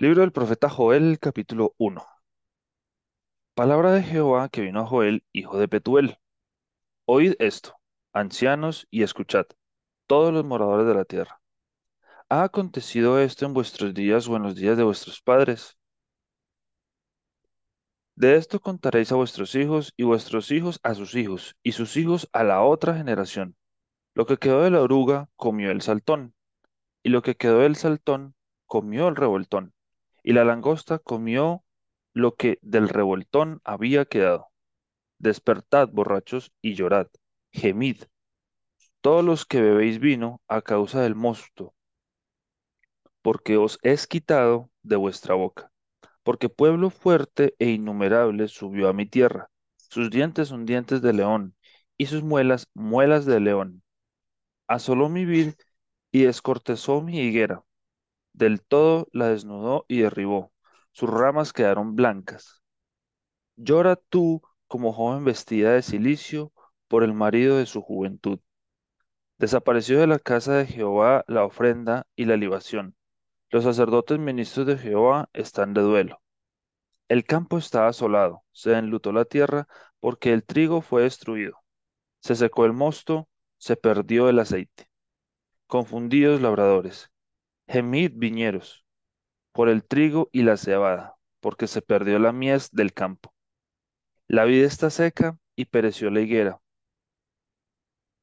Libro del profeta Joel, capítulo uno. Palabra de Jehová que vino a Joel, hijo de Petuel. Oíd esto, ancianos, y escuchad, todos los moradores de la tierra. ¿Ha acontecido esto en vuestros días o en los días de vuestros padres? De esto contaréis a vuestros hijos, y vuestros hijos a sus hijos, y sus hijos a la otra generación. Lo que quedó de la oruga comió el saltón, y lo que quedó del saltón comió el revoltón, y la langosta comió lo que del revoltón había quedado. Despertad, borrachos, y llorad, gemid, todos los que bebéis vino a causa del mosto, porque os es quitado de vuestra boca. Porque pueblo fuerte e innumerable subió a mi tierra. Sus dientes son dientes de león, y sus muelas muelas de león. Asoló mi vid y descortezó mi higuera. Del todo la desnudó y derribó. Sus ramas quedaron blancas. Llora tú como joven vestida de cilicio por el marido de su juventud. Desapareció de la casa de Jehová la ofrenda y la libación. Los sacerdotes ministros de Jehová están de duelo. El campo está asolado, se enlutó la tierra, porque el trigo fue destruido. Se secó el mosto, se perdió el aceite. Confundidos labradores, gemid viñeros, por el trigo y la cebada, porque se perdió la mies del campo. La vid está seca y pereció la higuera.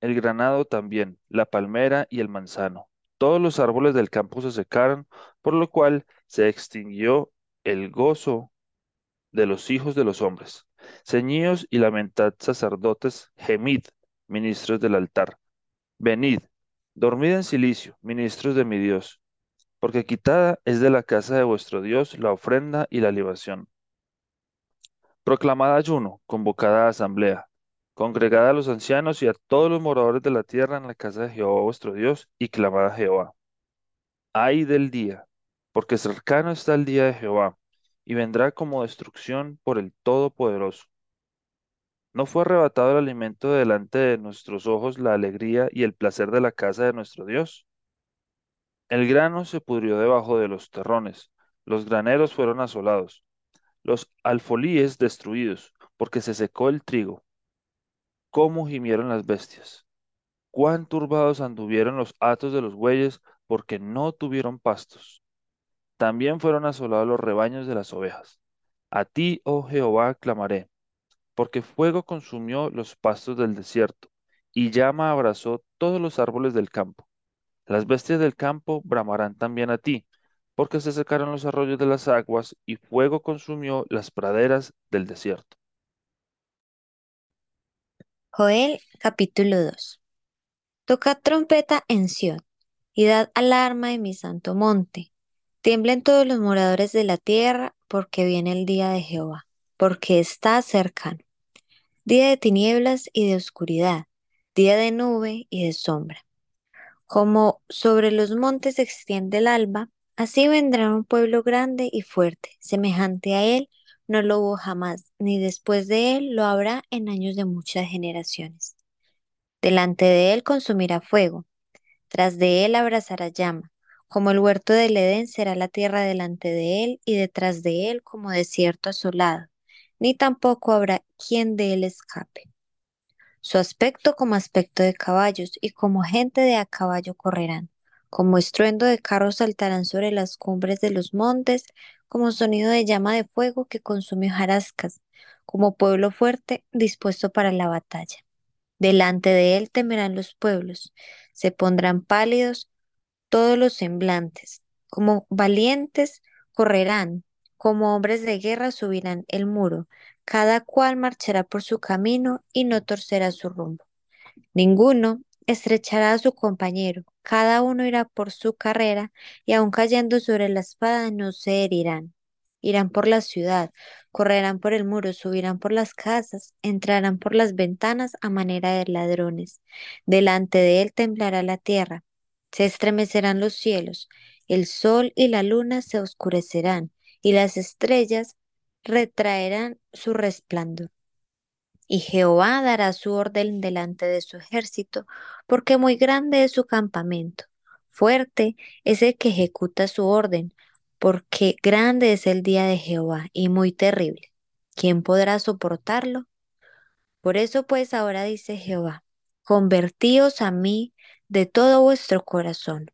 El granado también, la palmera y el manzano. Todos los árboles del campo se secaron, por lo cual se extinguió el gozo de los hijos de los hombres. Ceñíos y lamentad sacerdotes, gemid, ministros del altar. Venid, dormid en silicio, ministros de mi Dios, porque quitada es de la casa de vuestro Dios la ofrenda y la libación. Proclamad ayuno, convocada asamblea, congregad a los ancianos y a todos los moradores de la tierra en la casa de Jehová vuestro Dios, y clamad a Jehová. Ay del día, porque cercano está el día de Jehová, y vendrá como destrucción por el Todopoderoso. ¿No fue arrebatado el alimento de delante de nuestros ojos, la alegría y el placer de la casa de nuestro Dios? El grano se pudrió debajo de los terrones, los graneros fueron asolados, los alfolíes destruidos, porque se secó el trigo. ¿Cómo gimieron las bestias? Cuán turbados anduvieron los atos de los bueyes, porque no tuvieron pastos. También fueron asolados los rebaños de las ovejas. A ti, oh Jehová, clamaré, porque fuego consumió los pastos del desierto, y llama abrazó todos los árboles del campo. Las bestias del campo bramarán también a ti, porque se secaron los arroyos de las aguas, y fuego consumió las praderas del desierto. Joel capítulo 2 Tocad trompeta en Sión, y dad alarma en mi santo monte. Tiemblen todos los moradores de la tierra, porque viene el día de Jehová, porque está cercano. Día de tinieblas y de oscuridad, día de nube y de sombra. Como sobre los montes se extiende el alba, así vendrá un pueblo grande y fuerte, semejante a él, no lo hubo jamás, ni después de él lo habrá en años de muchas generaciones. Delante de él consumirá fuego, tras de él abrazará llama, como el huerto del Edén será la tierra delante de él y detrás de él como desierto asolado, ni tampoco habrá quien de él escape. Su aspecto como aspecto de caballos y como gente de a caballo correrán, como estruendo de carros saltarán sobre las cumbres de los montes, como sonido de llama de fuego que consume hojarascas, como pueblo fuerte dispuesto para la batalla. Delante de él temerán los pueblos, se pondrán pálidos todos los semblantes, como valientes correrán, como hombres de guerra subirán el muro, cada cual marchará por su camino y no torcerá su rumbo. Ninguno estrechará a su compañero, cada uno irá por su carrera, y aun cayendo sobre la espada no se herirán. Irán por la ciudad, correrán por el muro, subirán por las casas, entrarán por las ventanas a manera de ladrones. Delante de él temblará la tierra, se estremecerán los cielos, el sol y la luna se oscurecerán, y las estrellas retraerán su resplandor. Y Jehová dará su orden delante de su ejército, porque muy grande es su campamento. Fuerte es el que ejecuta su orden, porque grande es el día de Jehová y muy terrible. ¿Quién podrá soportarlo? Por eso pues ahora dice Jehová, convertíos a mí de todo vuestro corazón,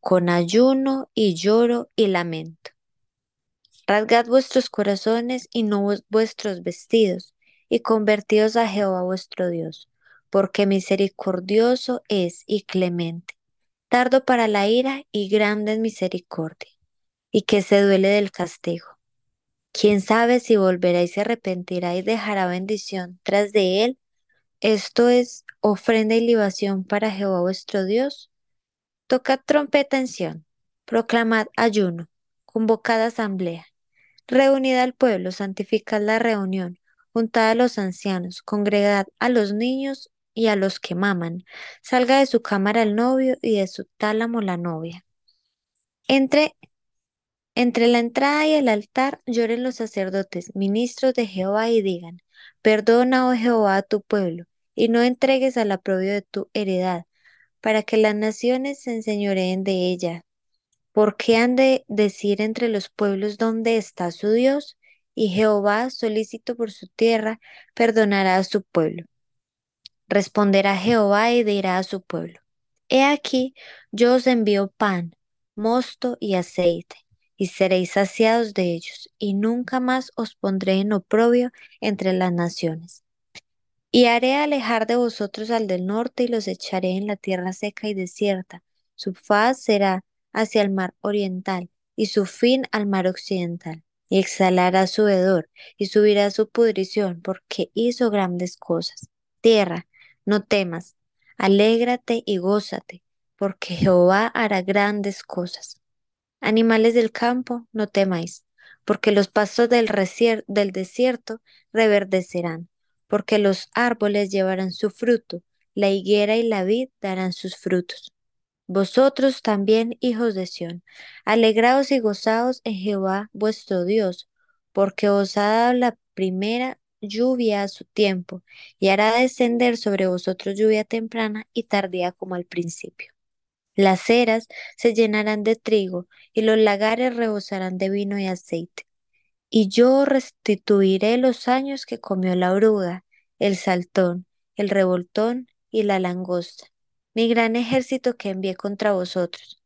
con ayuno y lloro y lamento. Rasgad vuestros corazones y no vuestros vestidos, y convertíos a Jehová vuestro Dios, porque misericordioso es y clemente, tardo para la ira y grande en misericordia, y que se duele del castigo. Quién sabe si volverá y se arrepentirá y dejará bendición tras de él. Esto es ofrenda y libación para Jehová vuestro Dios. Tocad trompeta en proclamad ayuno, convocad asamblea Reunid al pueblo, santificad la reunión, juntad a los ancianos, congregad a los niños y a los que maman. Salga de su cámara el novio y de su tálamo la novia. Entre, entre la entrada y el altar lloren los sacerdotes, ministros de Jehová, y digan, Perdona, oh Jehová, a tu pueblo, y no entregues al aprobio de tu heredad, para que las naciones se enseñoreen de ella. ¿Por qué han de decir entre los pueblos dónde está su Dios? Y Jehová, solícito por su tierra, perdonará a su pueblo. Responderá Jehová y dirá a su pueblo, He aquí, yo os envío pan, mosto y aceite, y seréis saciados de ellos, y nunca más os pondré en oprobio entre las naciones. Y haré alejar de vosotros al del norte, y los echaré en la tierra seca y desierta. Su faz será hacia el mar oriental y su fin al mar occidental. Y exhalará su hedor y subirá su pudrición porque hizo grandes cosas. Tierra, no temas, alégrate y gózate, porque Jehová hará grandes cosas. Animales del campo, no temáis, porque los pastos del, del desierto reverdecerán, porque los árboles llevarán su fruto, la higuera y la vid darán sus frutos. Vosotros también, hijos de Sión, alegraos y gozaos en Jehová vuestro Dios, porque os ha dado la primera lluvia a su tiempo, y hará descender sobre vosotros lluvia temprana y tardía como al principio. Las eras se llenarán de trigo, y los lagares rebosarán de vino y aceite. Y yo restituiré los años que comió la oruga, el saltón, el revoltón y la langosta mi gran ejército que envié contra vosotros.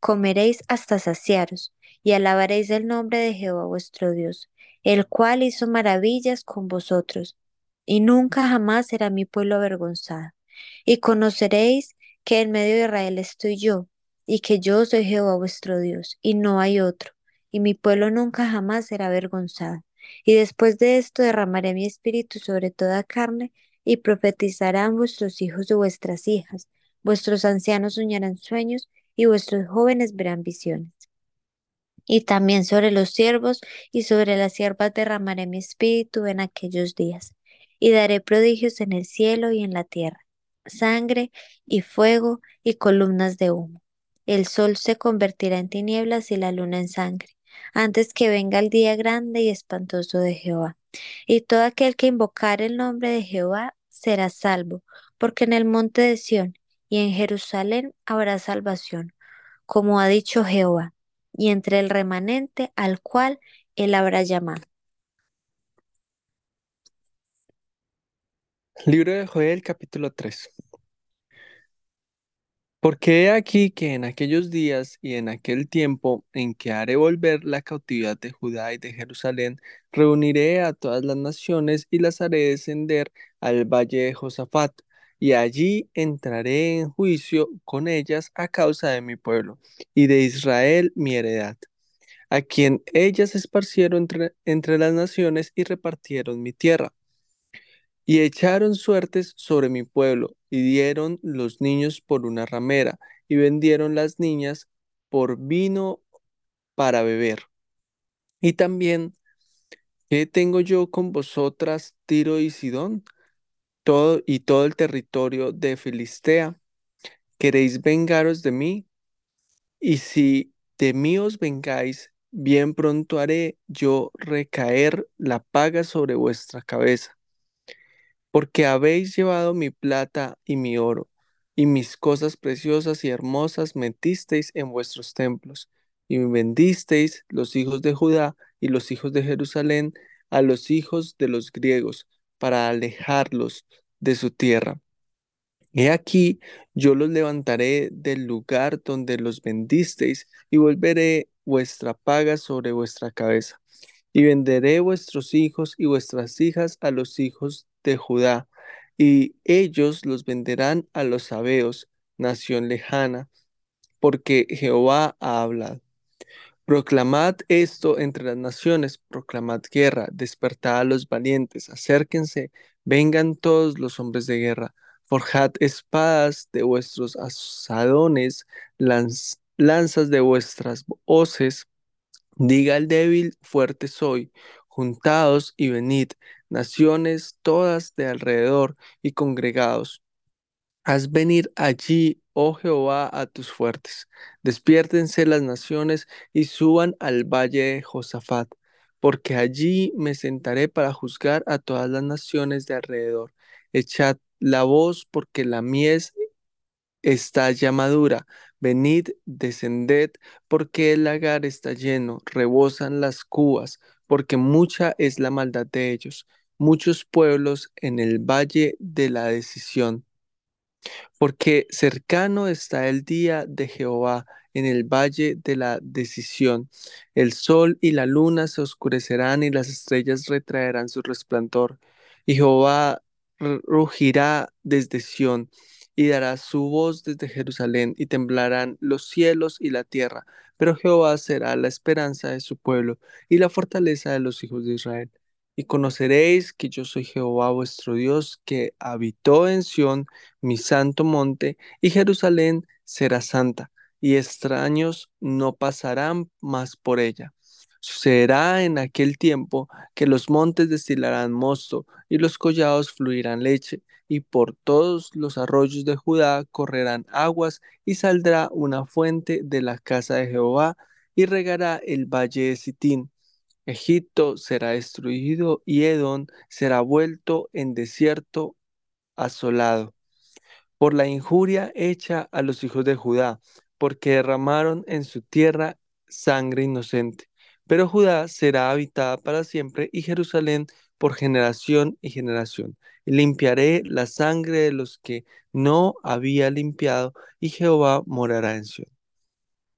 Comeréis hasta saciaros, y alabaréis el nombre de Jehová vuestro Dios, el cual hizo maravillas con vosotros, y nunca jamás será mi pueblo avergonzado. Y conoceréis que en medio de Israel estoy yo, y que yo soy Jehová vuestro Dios, y no hay otro, y mi pueblo nunca jamás será avergonzado. Y después de esto derramaré mi espíritu sobre toda carne, y profetizarán vuestros hijos y vuestras hijas, Vuestros ancianos soñarán sueños y vuestros jóvenes verán visiones. Y también sobre los siervos y sobre las siervas derramaré mi espíritu en aquellos días, y daré prodigios en el cielo y en la tierra, sangre y fuego y columnas de humo. El sol se convertirá en tinieblas y la luna en sangre, antes que venga el día grande y espantoso de Jehová. Y todo aquel que invocar el nombre de Jehová será salvo, porque en el monte de Sión y en Jerusalén habrá salvación, como ha dicho Jehová, y entre el remanente al cual él habrá llamado. Libro de Joel, capítulo 3. Porque he aquí que en aquellos días y en aquel tiempo en que haré volver la cautividad de Judá y de Jerusalén, reuniré a todas las naciones y las haré descender al valle de Josafat, y allí entraré en juicio con ellas a causa de mi pueblo y de Israel mi heredad, a quien ellas esparcieron entre, entre las naciones y repartieron mi tierra. Y echaron suertes sobre mi pueblo, y dieron los niños por una ramera, y vendieron las niñas por vino para beber. Y también, ¿qué tengo yo con vosotras, Tiro y Sidón? Todo y todo el territorio de Filistea. ¿Queréis vengaros de mí? Y si de mí os vengáis, bien pronto haré yo recaer la paga sobre vuestra cabeza. Porque habéis llevado mi plata y mi oro, y mis cosas preciosas y hermosas metisteis en vuestros templos, y vendisteis los hijos de Judá y los hijos de Jerusalén a los hijos de los griegos, para alejarlos de su tierra. He aquí, yo los levantaré del lugar donde los vendisteis y volveré vuestra paga sobre vuestra cabeza. Y venderé vuestros hijos y vuestras hijas a los hijos de Judá, y ellos los venderán a los sabeos, nación lejana, porque Jehová ha hablado. Proclamad esto entre las naciones, proclamad guerra, despertad a los valientes, acérquense, vengan todos los hombres de guerra, forjad espadas de vuestros asadones, lanzas de vuestras hoces, diga el débil, fuerte soy, juntaos y venid, naciones todas de alrededor y congregados. Haz venir allí, oh Jehová, a tus fuertes. Despiértense las naciones y suban al valle de Josafat, porque allí me sentaré para juzgar a todas las naciones de alrededor. Echad la voz, porque la mies está ya madura. Venid, descended, porque el lagar está lleno, rebosan las cubas, porque mucha es la maldad de ellos. Muchos pueblos en el valle de la decisión porque cercano está el día de Jehová en el valle de la decisión. El sol y la luna se oscurecerán y las estrellas retraerán su resplandor. Y Jehová rugirá desde Sión y dará su voz desde Jerusalén y temblarán los cielos y la tierra. Pero Jehová será la esperanza de su pueblo y la fortaleza de los hijos de Israel. Y conoceréis que yo soy Jehová vuestro Dios, que habitó en Sión, mi santo monte, y Jerusalén será santa, y extraños no pasarán más por ella. Sucederá en aquel tiempo que los montes destilarán mosto, y los collados fluirán leche, y por todos los arroyos de Judá correrán aguas, y saldrá una fuente de la casa de Jehová, y regará el valle de Sitín Egipto será destruido y Edom será vuelto en desierto asolado por la injuria hecha a los hijos de Judá, porque derramaron en su tierra sangre inocente. Pero Judá será habitada para siempre y Jerusalén por generación y generación. Limpiaré la sangre de los que no había limpiado y Jehová morará en Sion.